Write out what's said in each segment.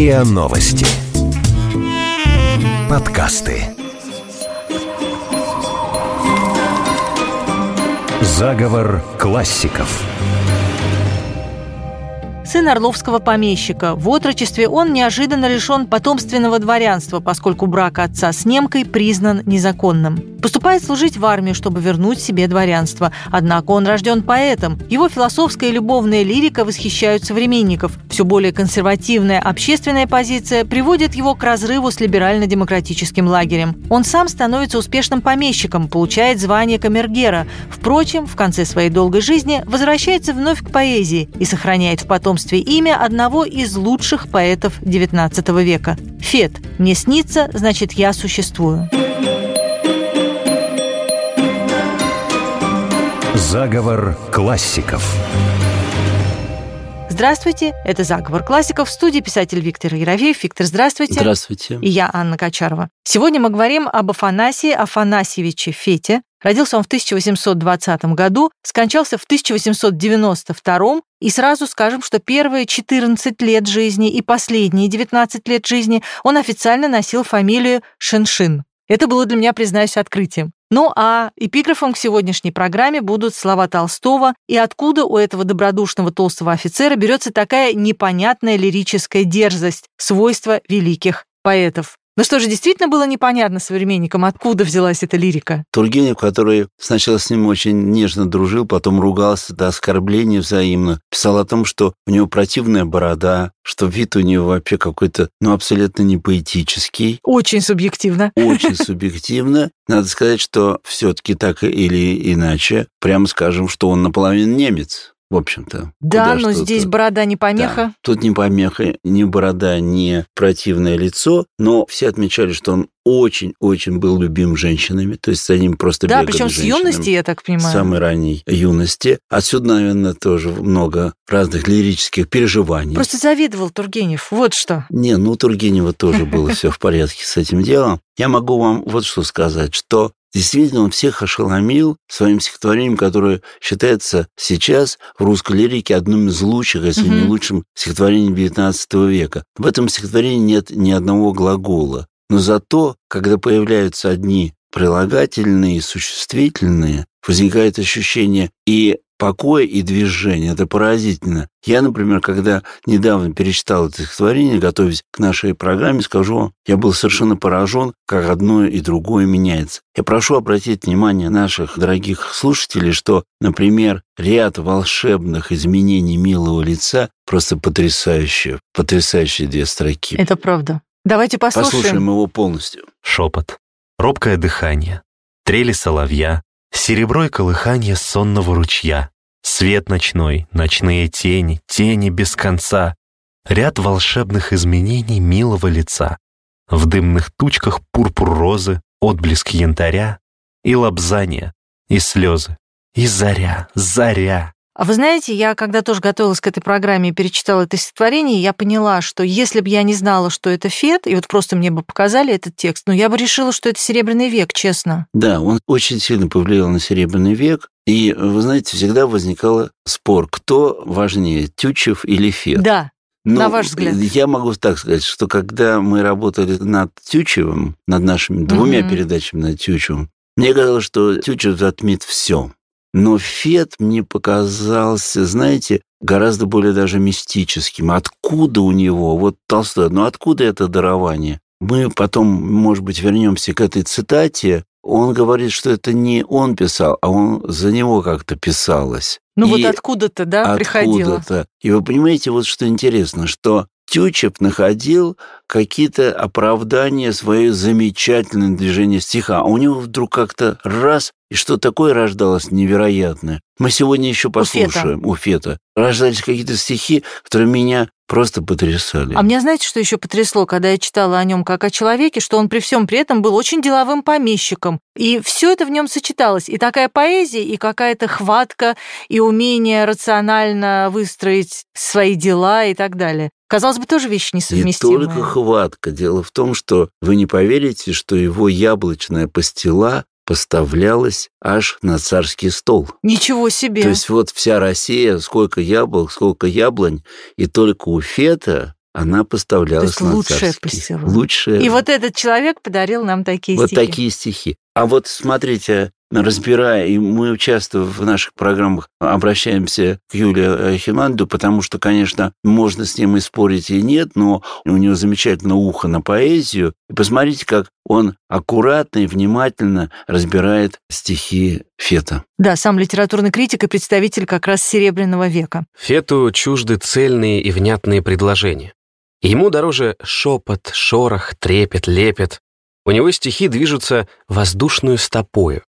РИА Новости. Подкасты. Заговор классиков. Сын орловского помещика. В отрочестве он неожиданно лишен потомственного дворянства, поскольку брак отца с немкой признан незаконным. Поступает служить в армию, чтобы вернуть себе дворянство. Однако он рожден поэтом. Его философская и любовная лирика восхищают современников. Все более консервативная общественная позиция приводит его к разрыву с либерально-демократическим лагерем. Он сам становится успешным помещиком, получает звание камергера. Впрочем, в конце своей долгой жизни возвращается вновь к поэзии и сохраняет в потомстве имя одного из лучших поэтов XIX века – Фет. «Мне снится, значит, я существую». Заговор классиков. Здравствуйте, это «Заговор классиков» в студии писатель Виктор Яровеев. Виктор, здравствуйте. Здравствуйте. И я, Анна Качарова. Сегодня мы говорим об Афанасии Афанасьевиче Фете. Родился он в 1820 году, скончался в 1892 и сразу скажем, что первые 14 лет жизни и последние 19 лет жизни он официально носил фамилию Шиншин. Это было для меня, признаюсь, открытием. Ну а эпиграфом к сегодняшней программе будут слова Толстого и откуда у этого добродушного толстого офицера берется такая непонятная лирическая дерзость, свойство великих поэтов. Ну что же, действительно было непонятно современникам, откуда взялась эта лирика? Тургенев, который сначала с ним очень нежно дружил, потом ругался до оскорбления взаимно, писал о том, что у него противная борода, что вид у него вообще какой-то, ну, абсолютно не поэтический. Очень субъективно. Очень субъективно. Надо сказать, что все-таки так или иначе, прямо скажем, что он наполовину немец в общем-то. Да, но здесь борода не помеха. Да, тут не помеха, ни борода, ни противное лицо, но все отмечали, что он очень-очень был любим женщинами, то есть за ним просто да, бегали причем с юности, я так понимаю. С самой ранней юности. Отсюда, наверное, тоже много разных лирических переживаний. Просто завидовал Тургенев, вот что. Не, ну у Тургенева тоже было все в порядке с этим делом. Я могу вам вот что сказать, что Действительно, он всех ошеломил своим стихотворением, которое считается сейчас в русской лирике одним из лучших, если угу. не лучшим стихотворением XIX века. В этом стихотворении нет ни одного глагола. Но зато, когда появляются одни прилагательные и существительные, возникает ощущение и покоя и движения. Это поразительно. Я, например, когда недавно перечитал это стихотворение, готовясь к нашей программе, скажу вам, я был совершенно поражен, как одно и другое меняется. Я прошу обратить внимание наших дорогих слушателей, что, например, ряд волшебных изменений милого лица просто потрясающие, потрясающие две строки. Это правда. Давайте послушаем. Послушаем его полностью. Шепот, робкое дыхание, трели соловья, Серебро и колыхание сонного ручья, Свет ночной, ночные тени, тени без конца, Ряд волшебных изменений милого лица. В дымных тучках пурпур розы, отблеск янтаря, И лобзание, и слезы, и заря, заря. А вы знаете, я когда тоже готовилась к этой программе и перечитала это стихотворение, я поняла, что если бы я не знала, что это Фет, и вот просто мне бы показали этот текст, ну, я бы решила, что это Серебряный век, честно. Да, он очень сильно повлиял на Серебряный век. И, вы знаете, всегда возникал спор, кто важнее, Тютчев или Фет. Да, ну, на ваш взгляд? Я могу так сказать, что когда мы работали над Тютчевым, над нашими двумя mm-hmm. передачами над Тютчевым, мне казалось, что Тютчев затмит все. Но Фет мне показался, знаете, гораздо более даже мистическим. Откуда у него, вот Толстой, ну откуда это дарование? Мы потом, может быть, вернемся к этой цитате. Он говорит, что это не он писал, а он за него как-то писалось. Ну и вот откуда-то, да, откуда приходило. Откуда-то. И вы понимаете, вот что интересно, что Тютчев находил какие-то оправдания своей замечательное движение стиха, а у него вдруг как-то раз, и что такое рождалось невероятное. Мы сегодня еще послушаем у Фета. Рождались какие-то стихи, которые меня просто потрясали. А меня знаете, что еще потрясло, когда я читала о нем как о человеке, что он при всем при этом был очень деловым помещиком. И все это в нем сочеталось. И такая поэзия, и какая-то хватка, и умение рационально выстроить свои дела и так далее. Казалось бы, тоже вещи несовместимые. Не только хватка. Дело в том, что вы не поверите, что его яблочная пастила поставлялась аж на царский стол. Ничего себе! То есть вот вся Россия, сколько яблок, сколько яблонь, и только у Фета она поставлялась То есть на лучшая царские. пустила. Лучшая. И вот этот человек подарил нам такие вот стихи. такие стихи. А вот смотрите, разбирая, и мы часто в наших программах обращаемся к Юлии Химанду, потому что, конечно, можно с ним и спорить, и нет, но у него замечательное ухо на поэзию. И посмотрите, как он аккуратно и внимательно разбирает стихи Фета. Да, сам литературный критик и представитель как раз Серебряного века. Фету чужды цельные и внятные предложения. Ему дороже шепот, шорох, трепет, лепет. У него стихи движутся воздушную стопою.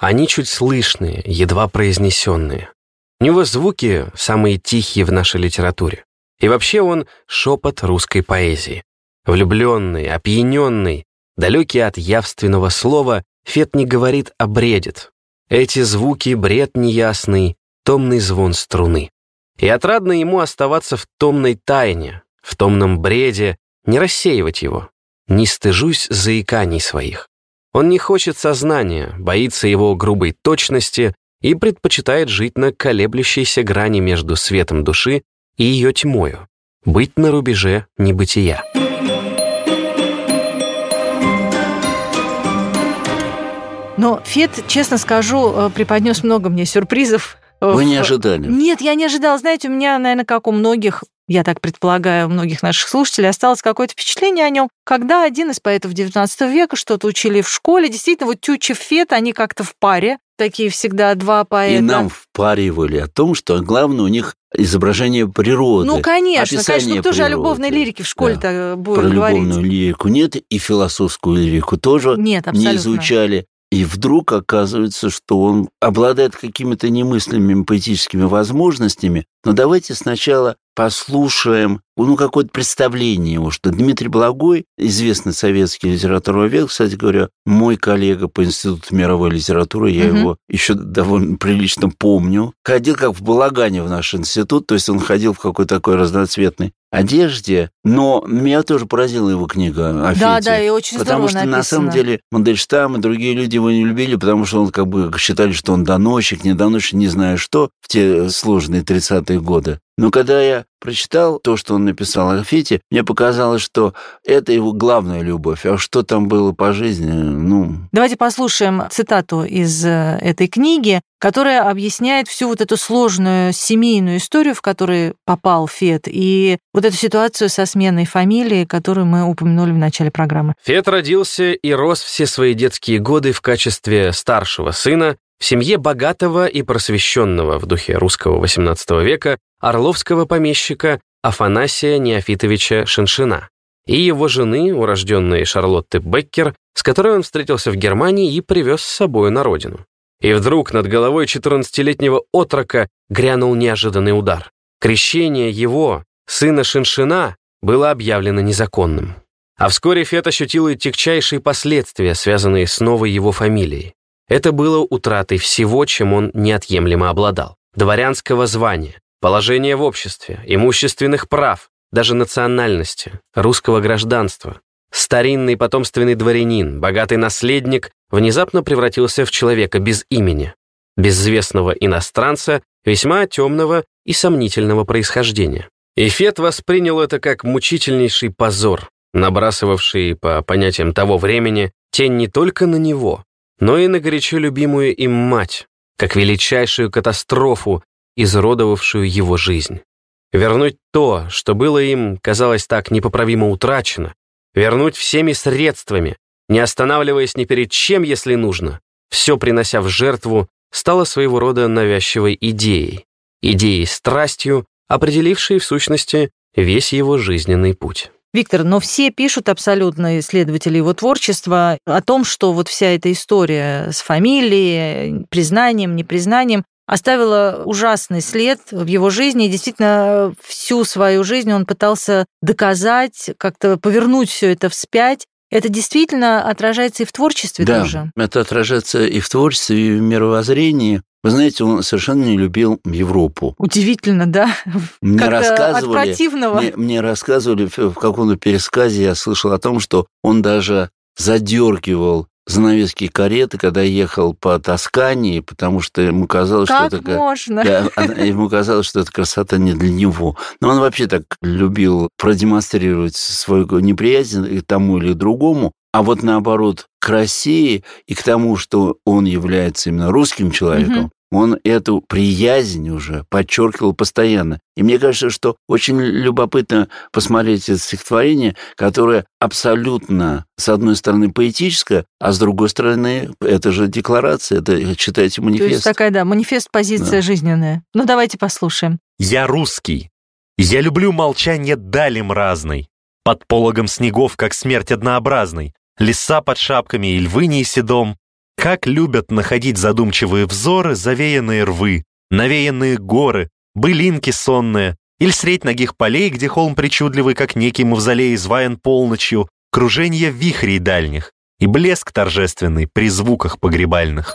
Они чуть слышные, едва произнесенные. У него звуки самые тихие в нашей литературе. И вообще он шепот русской поэзии. Влюбленный, опьяненный, далекий от явственного слова, Фет не говорит, а бредит. Эти звуки — бред неясный, томный звон струны. И отрадно ему оставаться в томной тайне, в томном бреде, не рассеивать его. Не стыжусь заиканий своих. Он не хочет сознания, боится его грубой точности и предпочитает жить на колеблющейся грани между светом души и ее тьмою, быть на рубеже небытия. Но Фет, честно скажу, э, преподнес много мне сюрпризов. э, Вы не ожидали? Нет, я не ожидала. Знаете, у меня, наверное, как у многих, я так предполагаю, у многих наших слушателей осталось какое-то впечатление о нем, когда один из поэтов XIX века что-то учили в школе. Действительно, вот Тютчев Фет, они как-то в паре, такие всегда два поэта. И нам впаривали о том, что главное у них изображение природы. Ну, конечно, конечно, ну, кто же о любовной лирике в школе-то Про будет говорить? любовную лирику нет, и философскую лирику тоже Нет, не изучали. И вдруг оказывается, что он обладает какими-то немыслимыми поэтическими возможностями. Но давайте сначала послушаем ну, какое-то представление его, что Дмитрий Благой, известный советский литературный век, кстати говоря, мой коллега по Институту мировой литературы, я Мгм. его еще довольно прилично помню, ходил как в балагане в наш институт, то есть он ходил в какой-то такой разноцветной одежде, но меня тоже поразила его книга о Да, Фете. да, и очень Потому что на самом написано. деле Мандельштам и другие люди его не любили, потому что он как бы считали, что он доносчик, не доносчик, не знаю что, в те сложные 30-е годы. Но когда я прочитал то, что он написал о Фете, мне показалось, что это его главная любовь. А что там было по жизни, ну... Давайте послушаем цитату из э, этой книги, которая объясняет всю вот эту сложную семейную историю, в которую попал Фет, и вот эту ситуацию со сменой фамилии, которую мы упомянули в начале программы. Фет родился и рос все свои детские годы в качестве старшего сына в семье богатого и просвещенного в духе русского XVIII века орловского помещика Афанасия Неофитовича Шиншина и его жены, урожденной Шарлотты Беккер, с которой он встретился в Германии и привез с собой на родину. И вдруг над головой 14-летнего отрока грянул неожиданный удар. Крещение его, сына Шиншина, было объявлено незаконным. А вскоре Фет ощутил и тягчайшие последствия, связанные с новой его фамилией. Это было утратой всего, чем он неотъемлемо обладал. Дворянского звания, положения в обществе, имущественных прав, даже национальности, русского гражданства. Старинный потомственный дворянин, богатый наследник, внезапно превратился в человека без имени, безвестного иностранца, весьма темного и сомнительного происхождения. И Фет воспринял это как мучительнейший позор, набрасывавший, по понятиям того времени, тень не только на него, но и на горячо любимую им мать, как величайшую катастрофу, изуродовавшую его жизнь. Вернуть то, что было им, казалось так непоправимо утрачено, вернуть всеми средствами, не останавливаясь ни перед чем, если нужно, все принося в жертву, стало своего рода навязчивой идеей, идеей страстью, определившей в сущности весь его жизненный путь. Виктор, но все пишут абсолютно исследователи его творчества о том, что вот вся эта история с фамилией, признанием, непризнанием оставила ужасный след в его жизни. И действительно, всю свою жизнь он пытался доказать, как-то повернуть все это вспять. Это действительно отражается и в творчестве да, тоже. это отражается и в творчестве, и в мировоззрении. Вы знаете, он совершенно не любил Европу. Удивительно, да? Мне рассказывали, от противного. Мне, мне рассказывали в каком-то пересказе, я слышал о том, что он даже задергивал занавески кареты, когда ехал по Тоскании, потому что ему казалось, как что это... можно? Да, ему казалось, что эта красота не для него. Но он вообще так любил продемонстрировать свою неприязнь к тому или другому. А вот наоборот, к России и к тому, что он является именно русским человеком, угу он эту приязнь уже подчеркивал постоянно. И мне кажется, что очень любопытно посмотреть это стихотворение, которое абсолютно, с одной стороны, поэтическое, а с другой стороны, это же декларация, это, читайте, манифест. То есть такая, да, манифест, позиция да. жизненная. Ну, давайте послушаем. «Я русский. Я люблю молчание дали мразной. Под пологом снегов, как смерть однообразной. Леса под шапками и львы седом. Как любят находить задумчивые взоры завеянные рвы, навеянные горы, былинки сонные, или средь ногих полей, где холм причудливый, как некий мавзолей, изваян полночью, кружение вихрей дальних и блеск торжественный при звуках погребальных.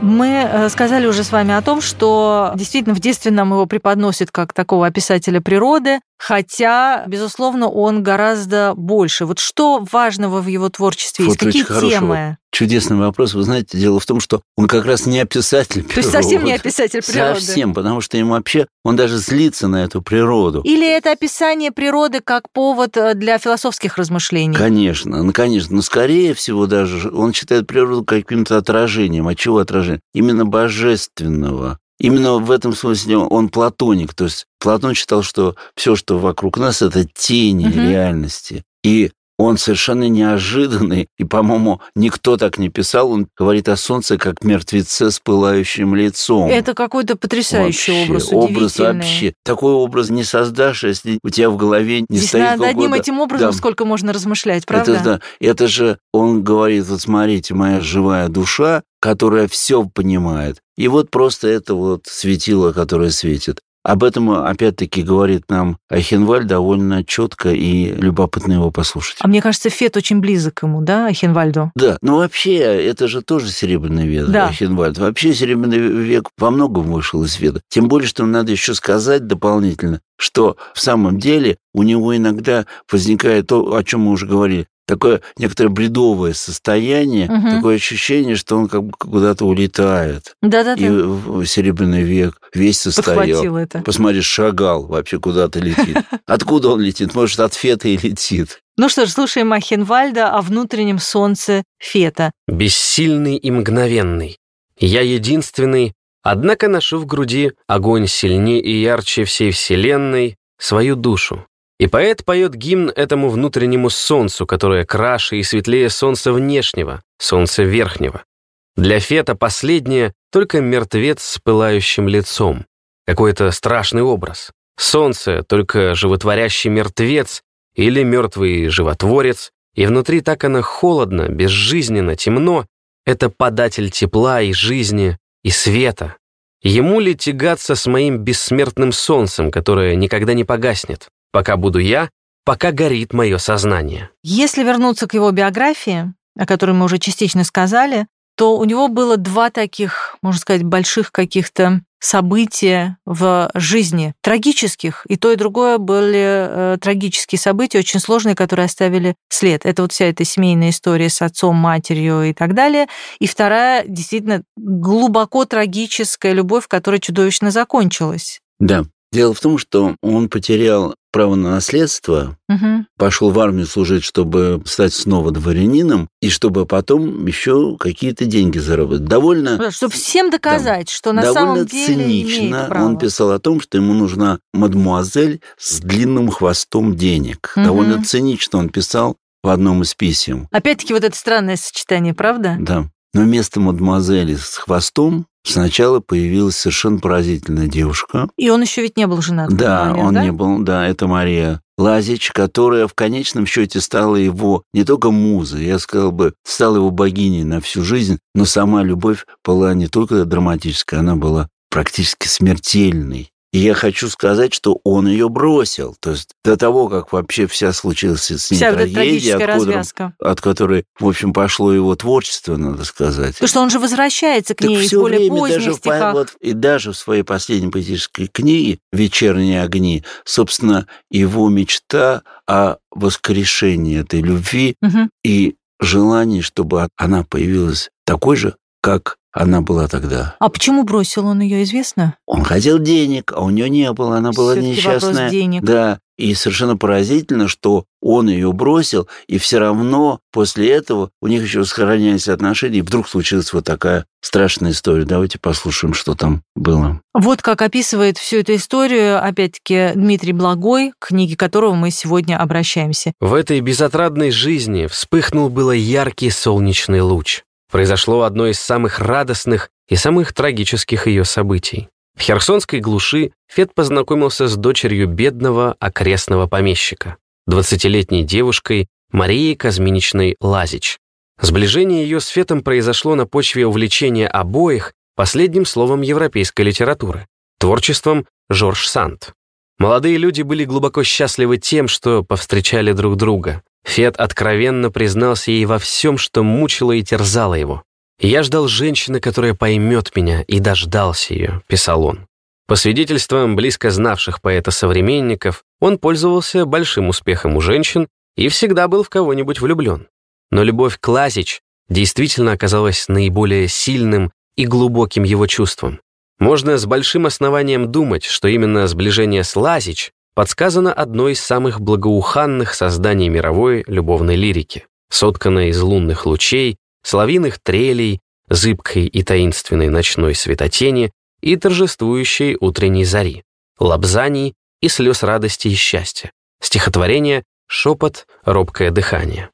Мы э, сказали уже с вами о том, что действительно в детстве нам его преподносят как такого описателя природы, хотя, безусловно, он гораздо больше. Вот что важного в его творчестве есть? Какие темы? Чудесный вопрос. Вы знаете, дело в том, что он как раз не описатель природы. То есть совсем не описатель природы? Совсем, потому что ему вообще, он даже злится на эту природу. Или это описание природы как повод э, для философских размышлений? Конечно, ну, конечно. Но скорее всего даже он считает природу каким-то отражением. От чего отражением? Именно божественного. Именно в этом смысле он платоник. То есть Платон считал, что все, что вокруг нас, это тени угу. реальности. И он совершенно неожиданный, и, по-моему, никто так не писал. Он говорит о солнце как мертвеце с пылающим лицом. Это какой-то потрясающий вообще, образ, Образ вообще. Такой образ не создашь, если у тебя в голове не Здесь стоит над одним этим образом да. сколько можно размышлять, правда? Это, да, это же, он говорит, вот смотрите, моя живая душа, которая все понимает. И вот просто это вот светило, которое светит. Об этом, опять-таки, говорит нам Ахенваль довольно четко и любопытно его послушать. А мне кажется, Фет очень близок к ему, да, Ахенвальду? Да, ну вообще, это же тоже Серебряный век, да. Ахенвальд. Вообще, Серебряный век во многом вышел из Веда. Тем более, что надо еще сказать дополнительно, что в самом деле у него иногда возникает то, о чем мы уже говорили, такое некоторое бредовое состояние, угу. такое ощущение, что он как бы куда-то улетает. Да-да-да. И в Серебряный век весь состоял. это. Посмотри, шагал, вообще куда-то летит. Откуда он летит? Может, от Фета и летит. Ну что ж, слушаем Махенвальда о внутреннем солнце Фета. Бессильный и мгновенный. Я единственный, однако ношу в груди огонь сильнее и ярче всей вселенной, свою душу. И поэт поет гимн этому внутреннему солнцу, которое краше и светлее солнца внешнего, солнца верхнего. Для Фета последнее — только мертвец с пылающим лицом. Какой-то страшный образ. Солнце — только животворящий мертвец или мертвый животворец, и внутри так оно холодно, безжизненно, темно. Это податель тепла и жизни, и света. Ему ли тягаться с моим бессмертным солнцем, которое никогда не погаснет? Пока буду я, пока горит мое сознание. Если вернуться к его биографии, о которой мы уже частично сказали, то у него было два таких, можно сказать, больших каких-то события в жизни, трагических. И то, и другое были э, трагические события, очень сложные, которые оставили след. Это вот вся эта семейная история с отцом, матерью и так далее. И вторая, действительно, глубоко трагическая любовь, которая чудовищно закончилась. Да. Дело в том, что он потерял право на наследство, угу. пошел в армию служить, чтобы стать снова дворянином, и чтобы потом еще какие-то деньги заработать. Довольно... Чтобы всем доказать, да, что на самом деле цинично право. он писал о том, что ему нужна мадмуазель с длинным хвостом денег. Угу. Довольно цинично он писал в одном из писем. Опять-таки вот это странное сочетание, правда? Да. Но вместо мадемуазели с хвостом Сначала появилась совершенно поразительная девушка. И он еще ведь не был женат. Да, момент, он да? не был, да, это Мария Лазич, которая в конечном счете стала его не только музой, я сказал бы, стала его богиней на всю жизнь, но сама любовь была не только драматической, она была практически смертельной. И я хочу сказать, что он ее бросил. То есть до того, как вообще вся случилась с ним Вся трагедия, развязка. от которой, в общем, пошло его творчество, надо сказать. Потому что он же возвращается к Так ней в все более время, даже в, стихах. вот, и даже в своей последней поэтической книге «Вечерние огни», собственно, его мечта о воскрешении этой любви Мгм. и желании, чтобы она появилась такой же, как она была тогда. А почему бросил он ее, известно? Он хотел денег, а у нее не было, она была несчастная. вопрос денег. Да, и совершенно поразительно, что он ее бросил, и все равно после этого у них еще сохранялись отношения, и вдруг случилась вот такая страшная история. Давайте послушаем, что там было. Вот как описывает всю эту историю, опять-таки, Дмитрий Благой, к книге которого мы сегодня обращаемся. В этой безотрадной жизни вспыхнул было яркий солнечный луч. Произошло одно из самых радостных и самых трагических ее событий. В Херсонской глуши Фет познакомился с дочерью бедного окрестного помещика, 20-летней девушкой Марией Казминичной Лазич. Сближение ее с Фетом произошло на почве увлечения обоих последним словом европейской литературы – творчеством Жорж Санд. Молодые люди были глубоко счастливы тем, что повстречали друг друга. Фет откровенно признался ей во всем, что мучило и терзало его. «Я ждал женщины, которая поймет меня, и дождался ее», — писал он. По свидетельствам близко знавших поэта-современников, он пользовался большим успехом у женщин и всегда был в кого-нибудь влюблен. Но любовь к Лазич действительно оказалась наиболее сильным и глубоким его чувством. Можно с большим основанием думать, что именно сближение с Лазич подсказано одной из самых благоуханных созданий мировой любовной лирики, сотканной из лунных лучей, соловьиных трелей, зыбкой и таинственной ночной светотени и торжествующей утренней зари, лобзаний и слез радости и счастья, стихотворение «Шепот, робкое дыхание».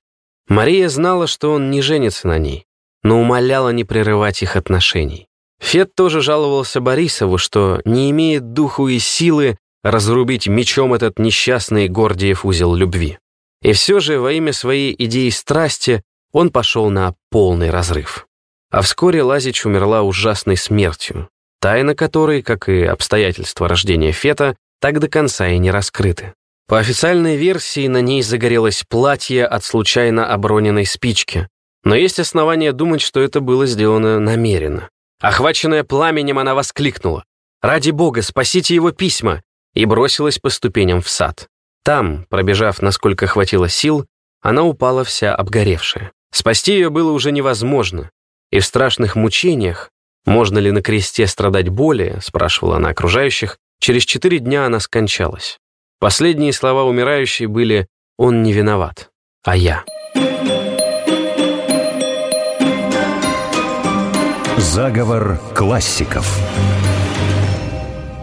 Мария знала, что он не женится на ней, но умоляла не прерывать их отношений. Фет тоже жаловался Борисову, что не имеет духу и силы разрубить мечом этот несчастный Гордиев узел любви. И все же во имя своей идеи страсти он пошел на полный разрыв. А вскоре Лазич умерла ужасной смертью, тайна которой, как и обстоятельства рождения Фета, так до конца и не раскрыты. По официальной версии на ней загорелось платье от случайно оброненной спички, но есть основания думать, что это было сделано намеренно. Охваченная пламенем, она воскликнула «Ради бога, спасите его письма!» и бросилась по ступеням в сад. Там, пробежав насколько хватило сил, она упала вся обгоревшая. Спасти ее было уже невозможно, и в страшных мучениях, можно ли на кресте страдать более, спрашивала она окружающих, через четыре дня она скончалась. Последние слова умирающей были «Он не виноват, а я». Заговор классиков.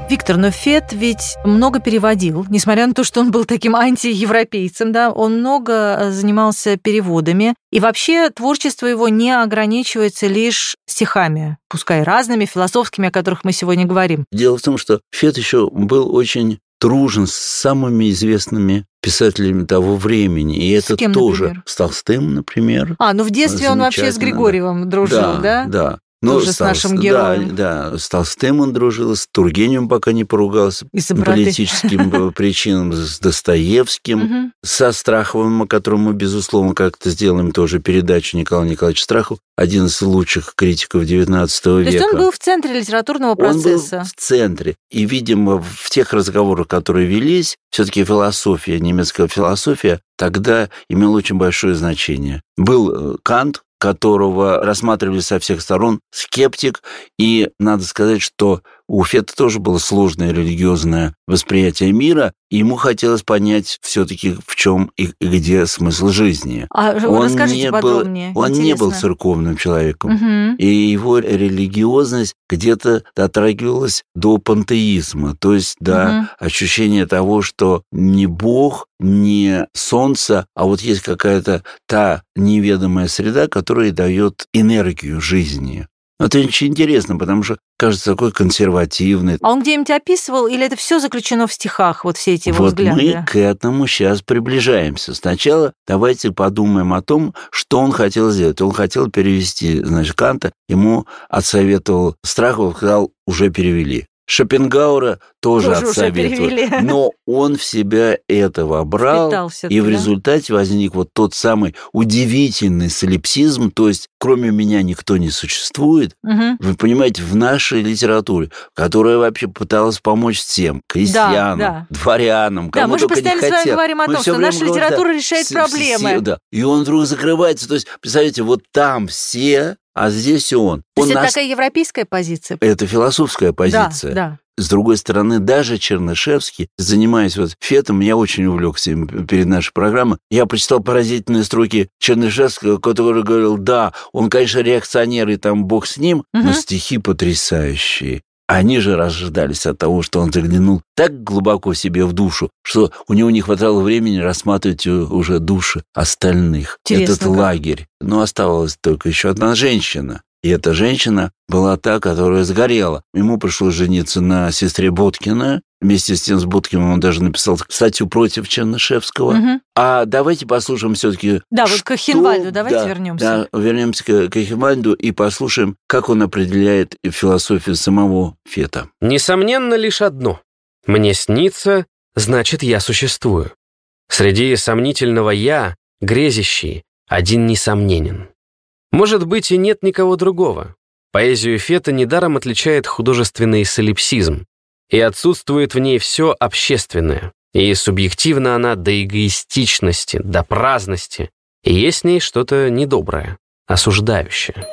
Виктор, но Фет ведь много переводил, несмотря на то, что он был таким антиевропейцем, да, он много э, занимался переводами. И вообще творчество его не ограничивается лишь стихами, пускай разными, философскими, о которых мы сегодня говорим. Дело в том, что Фет еще был очень дружен с самыми известными писателями того времени. И это кем, тоже например? с Толстым, например. А, ну в детстве он вообще с Замечательно, да. Григорьевым дружил, да? Да. Тоже с нашим героем. Да, да, с Толстым он дружил, с Тургеневым пока не поругался. Из-за По политическим причинам, с Достоевским, со Страховым, о котором мы, безусловно, как-то сделаем тоже передачу Николай Николаевич Страхов, один из лучших критиков XIX То века. есть он был в центре литературного Он был процесса. в центре. И, видимо, в тех разговорах, которые велись, все-таки философия, немецкая философия, тогда имела очень большое значение. Был э, Кант, которого рассматривали со всех сторон, скептик, и надо сказать, что у Фета тоже было сложное религиозное восприятие мира, и ему хотелось понять все-таки в чем и где смысл жизни. А Он расскажите не был- подробнее. Он не был интересно. церковным человеком. Мгм. И его религиозность где-то дотрагивалась до пантеизма, то есть до Мгм. ощущения того, что не Бог, не солнце, а вот есть какая-то та неведомая среда, которая дает энергию жизни. Это очень интересно, потому что кажется такой консервативный. А он где-нибудь описывал, или это все заключено в стихах, вот все эти его вот взгляды? мы к этому сейчас приближаемся. Сначала давайте подумаем о том, что он хотел сделать. Он хотел перевести, значит, Канта. Ему отсоветовал Страхов, сказал, уже перевели. Шопенгауэра тоже, Тоже отсоветовали. Но он в себя это вобрал, Впитался и в результате возник вот тот самый удивительный солипсизм, то есть кроме меня никто не существует. Мгм. Вы понимаете, в нашей литературе, которая вообще пыталась помочь всем, крестьянам, да. дворянам, Да, кому мы же только не постоянно с вами говорим о Мы том, что наша говорим, литература да, решает все- проблемы. все, да. И он вдруг закрывается. То есть, представляете, вот там все, а здесь он. То он есть это нас- такая европейская позиция? Это философская позиция. Да, да. С другой стороны, даже Чернышевский, занимаясь вот фетом, я очень увлекся им перед нашей программой, я прочитал поразительные строки Чернышевского, который говорил, да, он, конечно, реакционер, и там бог с ним, но Мгм. стихи потрясающие. Они же рождались от того, что он заглянул так глубоко себе в душу, что у него не хватало времени рассматривать у- уже души остальных. Интересно, Этот как. лагерь. Но оставалась только еще одна женщина. И эта женщина была та, которая сгорела. Ему пришлось жениться на сестре Боткина. Вместе с тем с Боткиным он даже написал статью против Чернышевского. Мгм. А давайте послушаем все-таки... Да, вот к Хинвальду давайте вернемся. Да, вернемся к, к Хинвальду и послушаем, как он определяет философию самого Фета. Несомненно лишь одно. Мне снится, значит, я существую. Среди сомнительного «я», грезящий, один несомненен. Может быть, и нет никого другого. Поэзию Фета недаром отличает художественный солипсизм, и отсутствует в ней все общественное, и субъективна она до эгоистичности, до праздности, и есть в ней что-то недоброе, осуждающее.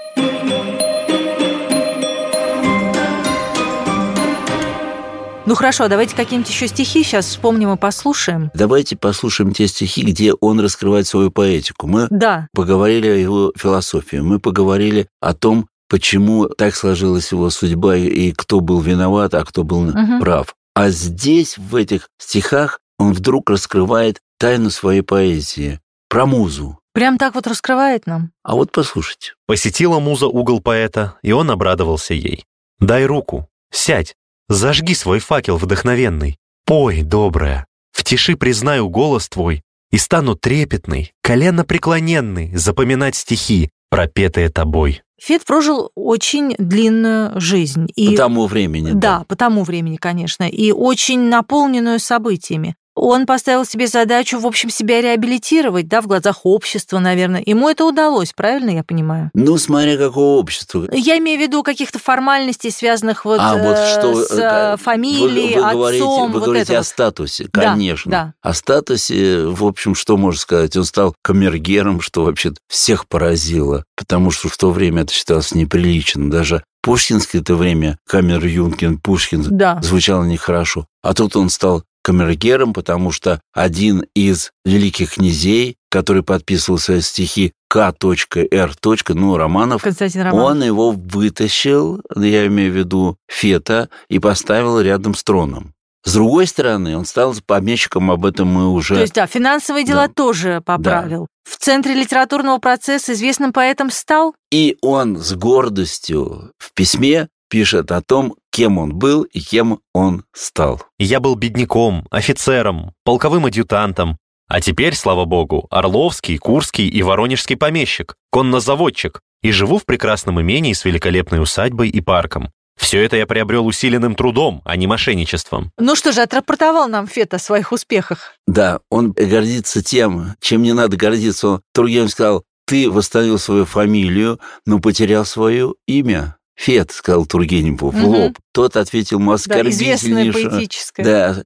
Ну хорошо, давайте какие-нибудь еще стихи сейчас вспомним и послушаем. Давайте послушаем те стихи, где он раскрывает свою поэтику. Мы Да, поговорили о его философии, мы поговорили о том, почему так сложилась его судьба и- кто был виноват, а кто был Мгм. прав. А здесь, в этих стихах, он вдруг раскрывает тайну своей поэзии про музу. прям так вот раскрывает нам. А вот послушайте. Посетила муза угол поэта, и он обрадовался ей. «Дай руку, сядь, зажги свой факел вдохновенный, пой, добрая, в тиши признаю голос твой и стану трепетный, колено преклоненный, запоминать стихи, пропетые тобой». Фет прожил очень длинную жизнь. И, По тому времени. да, по тому времени, конечно, и очень наполненную событиями. Он поставил себе задачу, в общем, себя реабилитировать, да, в глазах общества, наверное. Ему это удалось, правильно я понимаю? Ну, смотря какого общества. Я имею в виду каких-то формальностей, связанных вот, а вот э, что с э, э, вы- фамилией, вы, говорите, отцом, вы вот говорите это о вот. статусе, Да, конечно. да. О статусе, в общем, что можно сказать? Он стал камергером, что вообще всех поразило, потому что в то время это считалось неприличным. Даже пушкинское это время камер-юнкин Пушкин Да. звучало нехорошо. А тут он стал камергером, потому что один из великих князей, который подписывал свои стихи К.Р. ну, Романов, Константин Романов. он его вытащил, я имею в виду Фета, и поставил рядом с троном. С другой стороны, он стал помещиком, об этом мы уже... То есть, да, финансовые дела Да. тоже поправил. В центре литературного процесса известным поэтом стал. И он с гордостью в письме пишет о том, кем он был и кем он стал. Я был бедняком, офицером, полковым адъютантом, а теперь, слава богу, Орловский, Курский и Воронежский помещик, коннозаводчик, и живу в прекрасном имении с великолепной усадьбой и парком. Все это я приобрел усиленным трудом, а не мошенничеством. Ну что же, отрапортовал нам Фет о своих успехах. Да, он гордится тем, чем не надо гордиться. Он Тургенев сказал, ты восстановил свою фамилию, но потерял свое имя. Фет, сказал Тургеневу в лоб. Тот ответил ему Да, оскорбительнейшим, поэтическое.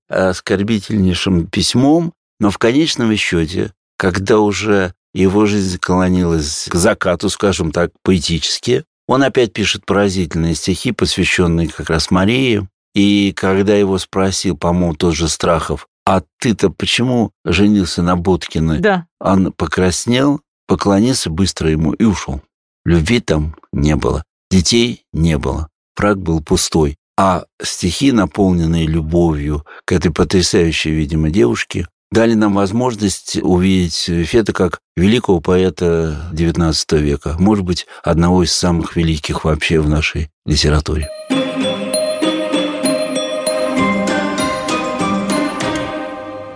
да, оскорбительнейшим письмом, но в конечном счете, когда уже его жизнь склонилась к закату, скажем так, поэтически, он опять пишет поразительные стихи, посвященные как раз Марии. И когда его спросил, по-моему, тот же Страхов, а ты-то почему женился на Боткиной? Да. Он покраснел, поклонился быстро ему и ушел. Любви там не было, детей не было, фраг был пустой. А стихи, наполненные любовью к этой потрясающей, видимо, девушке, дали нам возможность увидеть Фета как великого поэта XIX века, может быть, одного из самых великих вообще в нашей литературе.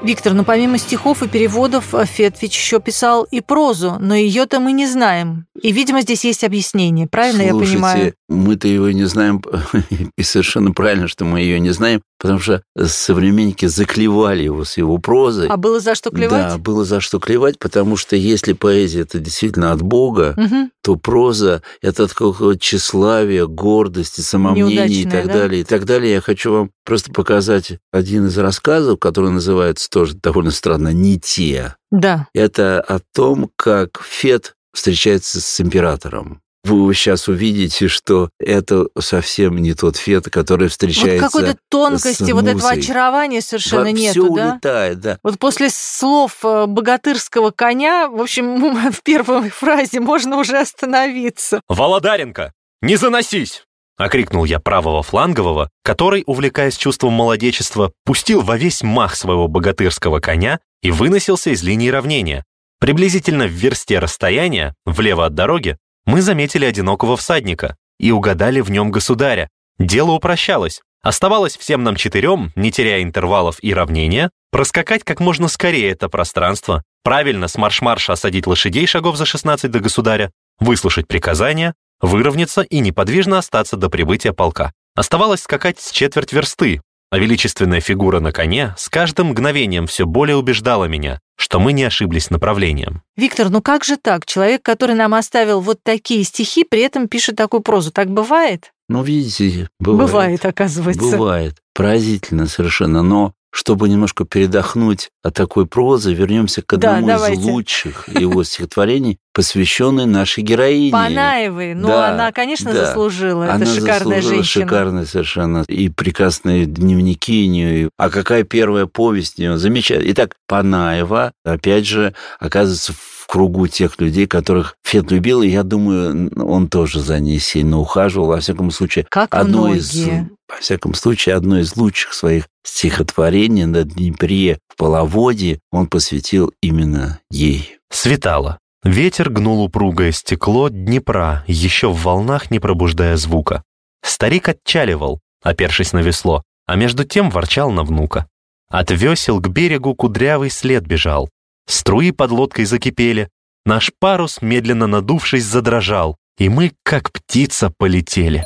Виктор, ну помимо стихов и переводов, Фет ведь еще писал и прозу, но ее-то мы не знаем. И, видимо, здесь есть объяснение, правильно Слушайте, я понимаю? мы-то его не знаем, и совершенно правильно, что мы ее не знаем, потому что современники заклевали его с его прозой. А было за что клевать? Да, было за что клевать, потому что если поэзия это действительно от Бога, Мгм. То проза это от какого-то тщеславия, гордости, самомнения и так да? далее. И так далее. Я хочу вам просто показать один из рассказов, который называется тоже довольно странно «Не те». Да. Это о том, как Фет встречается с императором. Вы сейчас увидите, что это совсем не тот Фет, который Вот встречается какой-то тонкости, с вот этого очарования совершенно Все нету, да? улетает, да. Вот после слов э, богатырского коня, в общем, в первой фразе можно уже остановиться. «Володаренко, не заносись!» — окрикнул я правого флангового, который, увлекаясь чувством молодечества, пустил во весь мах своего богатырского коня и выносился из линии равнения. Приблизительно в версте расстояния, влево от дороги, мы заметили одинокого всадника и угадали в нем государя. Дело упрощалось. Оставалось всем нам четырем, не теряя интервалов и равнения, проскакать как можно скорее это пространство, правильно с марш-марша осадить лошадей шагов за 16 до государя, выслушать приказания, выровняться и неподвижно остаться до прибытия полка. Оставалось скакать с четверть версты, а величественная фигура на коне с каждым мгновением все более убеждала меня, что мы не ошиблись направлением. Виктор, ну как же так? Человек, который нам оставил вот такие стихи, при этом пишет такую прозу. Так бывает? Ну, видите, бывает. Бывает, оказывается. Бывает. Поразительно совершенно. Но чтобы немножко передохнуть от такой прозы, вернемся к Да, одному из давайте. лучших его стихотворений, посвященной нашей героине. Панаевой, ну Да, она, конечно, да. заслужила. Она Это шикарная заслужила женщина. шикарная совершенно. И прекрасные дневники у нее. А какая первая повесть у нее? Замечательно. Итак, Панаева, опять же, оказывается в кругу тех людей, которых Фет любил, и я думаю, он тоже за ней сильно ухаживал. Во всяком случае, Как одно из, во всяком случае, одно из лучших своих стихотворений на Днепре в половодье он посвятил именно ей. Светало. Ветер гнул упругое стекло Днепра, еще в волнах не пробуждая звука. Старик отчаливал, опершись на весло, а между тем ворчал на внука. От весел к берегу кудрявый след бежал. Струи под лодкой закипели. Наш парус, медленно надувшись, задрожал, и мы, как птица, полетели.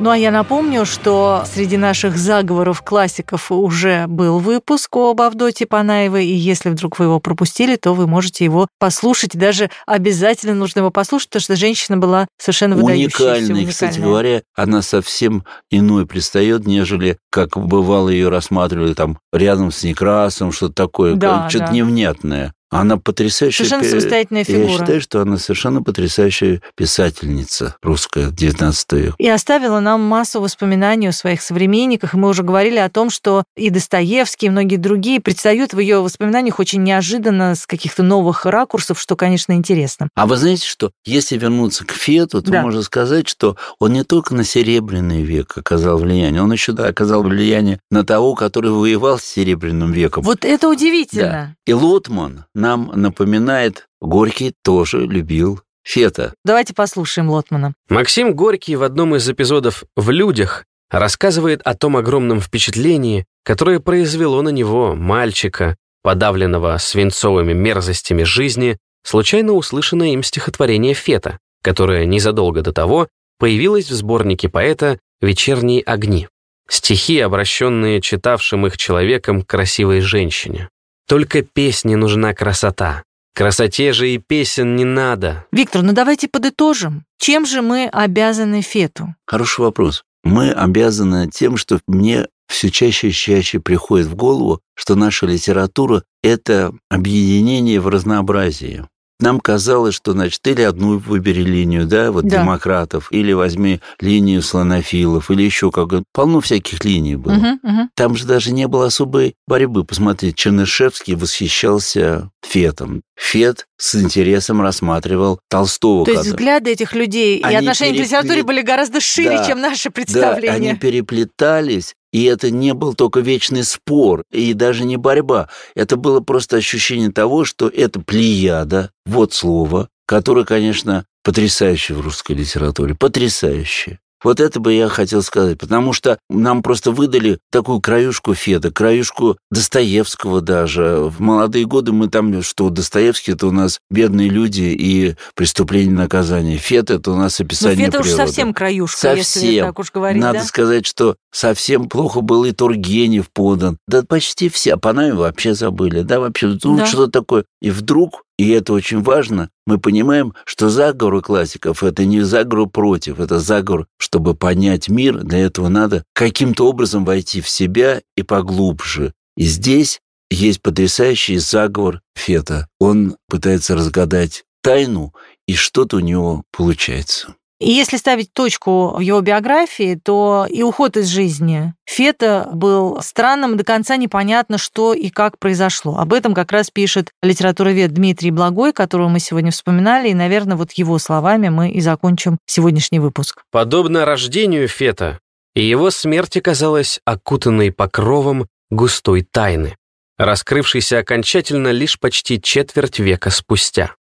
Ну а я напомню, что среди наших заговоров классиков уже был выпуск об Авдоте Панаевой, и если вдруг вы его пропустили, то вы можете его послушать. Даже обязательно нужно его послушать, потому что женщина была совершенно выдающаяся. Уникальной, кстати говоря, она совсем иной предстает, нежели как бывало ее рассматривали там рядом с Некрасом, что-то такое, Да, что-то да. невнятное. Она потрясающая... Совершенно самостоятельная Я фигура. считаю, что она совершенно потрясающая писательница русская 19 века. И оставила нам массу воспоминаний о своих современниках. Мы уже говорили о том, что и Достоевский, и многие другие предстают в ее воспоминаниях очень неожиданно, с каких-то новых ракурсов, что, конечно, интересно. А вы знаете, что если вернуться к Фету, то Да. можно сказать, что он не только на Серебряный век оказал влияние, он еще да, оказал влияние на того, который воевал с Серебряным веком. Вот это удивительно. И Лотман нам напоминает, Горький тоже любил Фета. Давайте послушаем Лотмана. Максим Горький в одном из эпизодов «В людях» рассказывает о том огромном впечатлении, которое произвело на него, мальчика, подавленного свинцовыми мерзостями жизни, случайно услышанное им стихотворение Фета, которое незадолго до того появилось в сборнике поэта «Вечерние огни». Стихи, обращенные читавшим их человеком к красивой женщине. Только песне нужна красота. Красоте же и песен не надо. Виктор, ну давайте подытожим. Чем же мы обязаны Фету? Хороший вопрос. Мы обязаны тем, что мне все чаще и чаще приходит в голову, что наша литература — это объединение в разнообразии. Нам казалось, что, значит, или одну выбери линию, да, вот Да. демократов, или возьми линию слонофилов, или еще как Полно всяких линий было. Мгм, мгм. Там же даже не было особой борьбы. Посмотрите, Чернышевский восхищался Фетом. Фет с интересом рассматривал Толстого. То есть когда- взгляды этих людей и Они отношения к перепле- литературе были гораздо шире, Да, чем наши Да, представления. они переплетались, и это не был только вечный спор, и даже не борьба. Это было просто ощущение того, что это плеяда, вот слово, которое, конечно, потрясающее в русской литературе, потрясающее. Вот это бы я хотел сказать, потому что нам просто выдали такую краюшку Феда, краюшку Достоевского даже. В молодые годы мы там, что Достоевский – это у нас бедные люди и преступление наказания. Фед – это у нас описание Но Фед природы. уж совсем краюшка, совсем. если так уж говорить, Надо да? сказать, что совсем плохо был и Тургенев подан. Да почти все. А Панами вообще забыли. Да, вообще, ну Да. что такое? И вдруг, и это очень важно, мы понимаем, что заговор у классиков – это не заговор против, это заговор, чтобы понять мир. Для этого надо каким-то образом войти в себя и поглубже. И здесь есть потрясающий заговор Фета. Он пытается разгадать тайну, и что-то у него получается. И если ставить точку в его биографии, то и уход из жизни Фета был странным, до конца непонятно, что и как произошло. Об этом как раз пишет литературовед Дмитрий Благой, которого мы сегодня вспоминали, и, наверное, вот его словами мы и закончим сегодняшний выпуск. Подобно рождению Фета, и его смерть оказалась окутанной покровом густой тайны, раскрывшейся окончательно лишь почти четверть века спустя.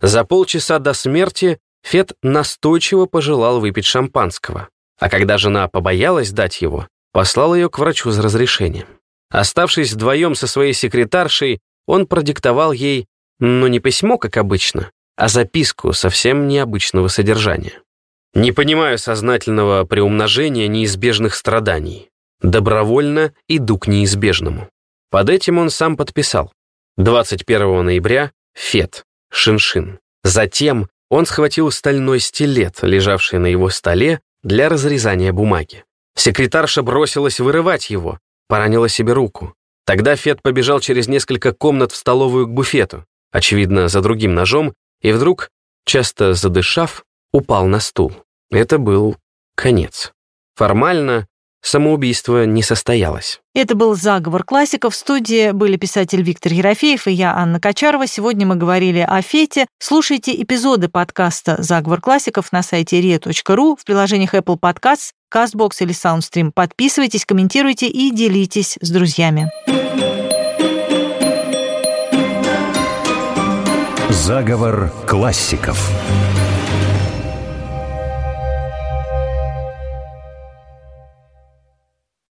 За полчаса до смерти Фет настойчиво пожелал выпить шампанского, а когда жена побоялась дать его, послал ее к врачу за разрешением. Оставшись вдвоем со своей секретаршей, он продиктовал ей, ну не письмо, как обычно, а записку совсем необычного содержания. Не понимаю сознательного приумножения неизбежных страданий. Добровольно иду к неизбежному. Под этим он сам подписал. 21 ноября Фет, Шиншин. Затем он схватил стальной стилет, лежавший на его столе, для разрезания бумаги. Секретарша бросилась вырывать его, поранила себе руку. Тогда Фет побежал через несколько комнат в столовую к буфету, очевидно, за другим ножом, и вдруг, часто задышав, упал на стул. Это был конец. Формально самоубийство не состоялось. Это был «Заговор классиков». В студии были писатель Виктор Ерофеев и я, Анна Качарова. Сегодня мы говорили о Фете. Слушайте эпизоды подкаста «Заговор классиков» на сайте ria.ru, в приложениях Apple Podcasts, CastBox или SoundStream. Подписывайтесь, комментируйте и делитесь с друзьями. Заговор классиков.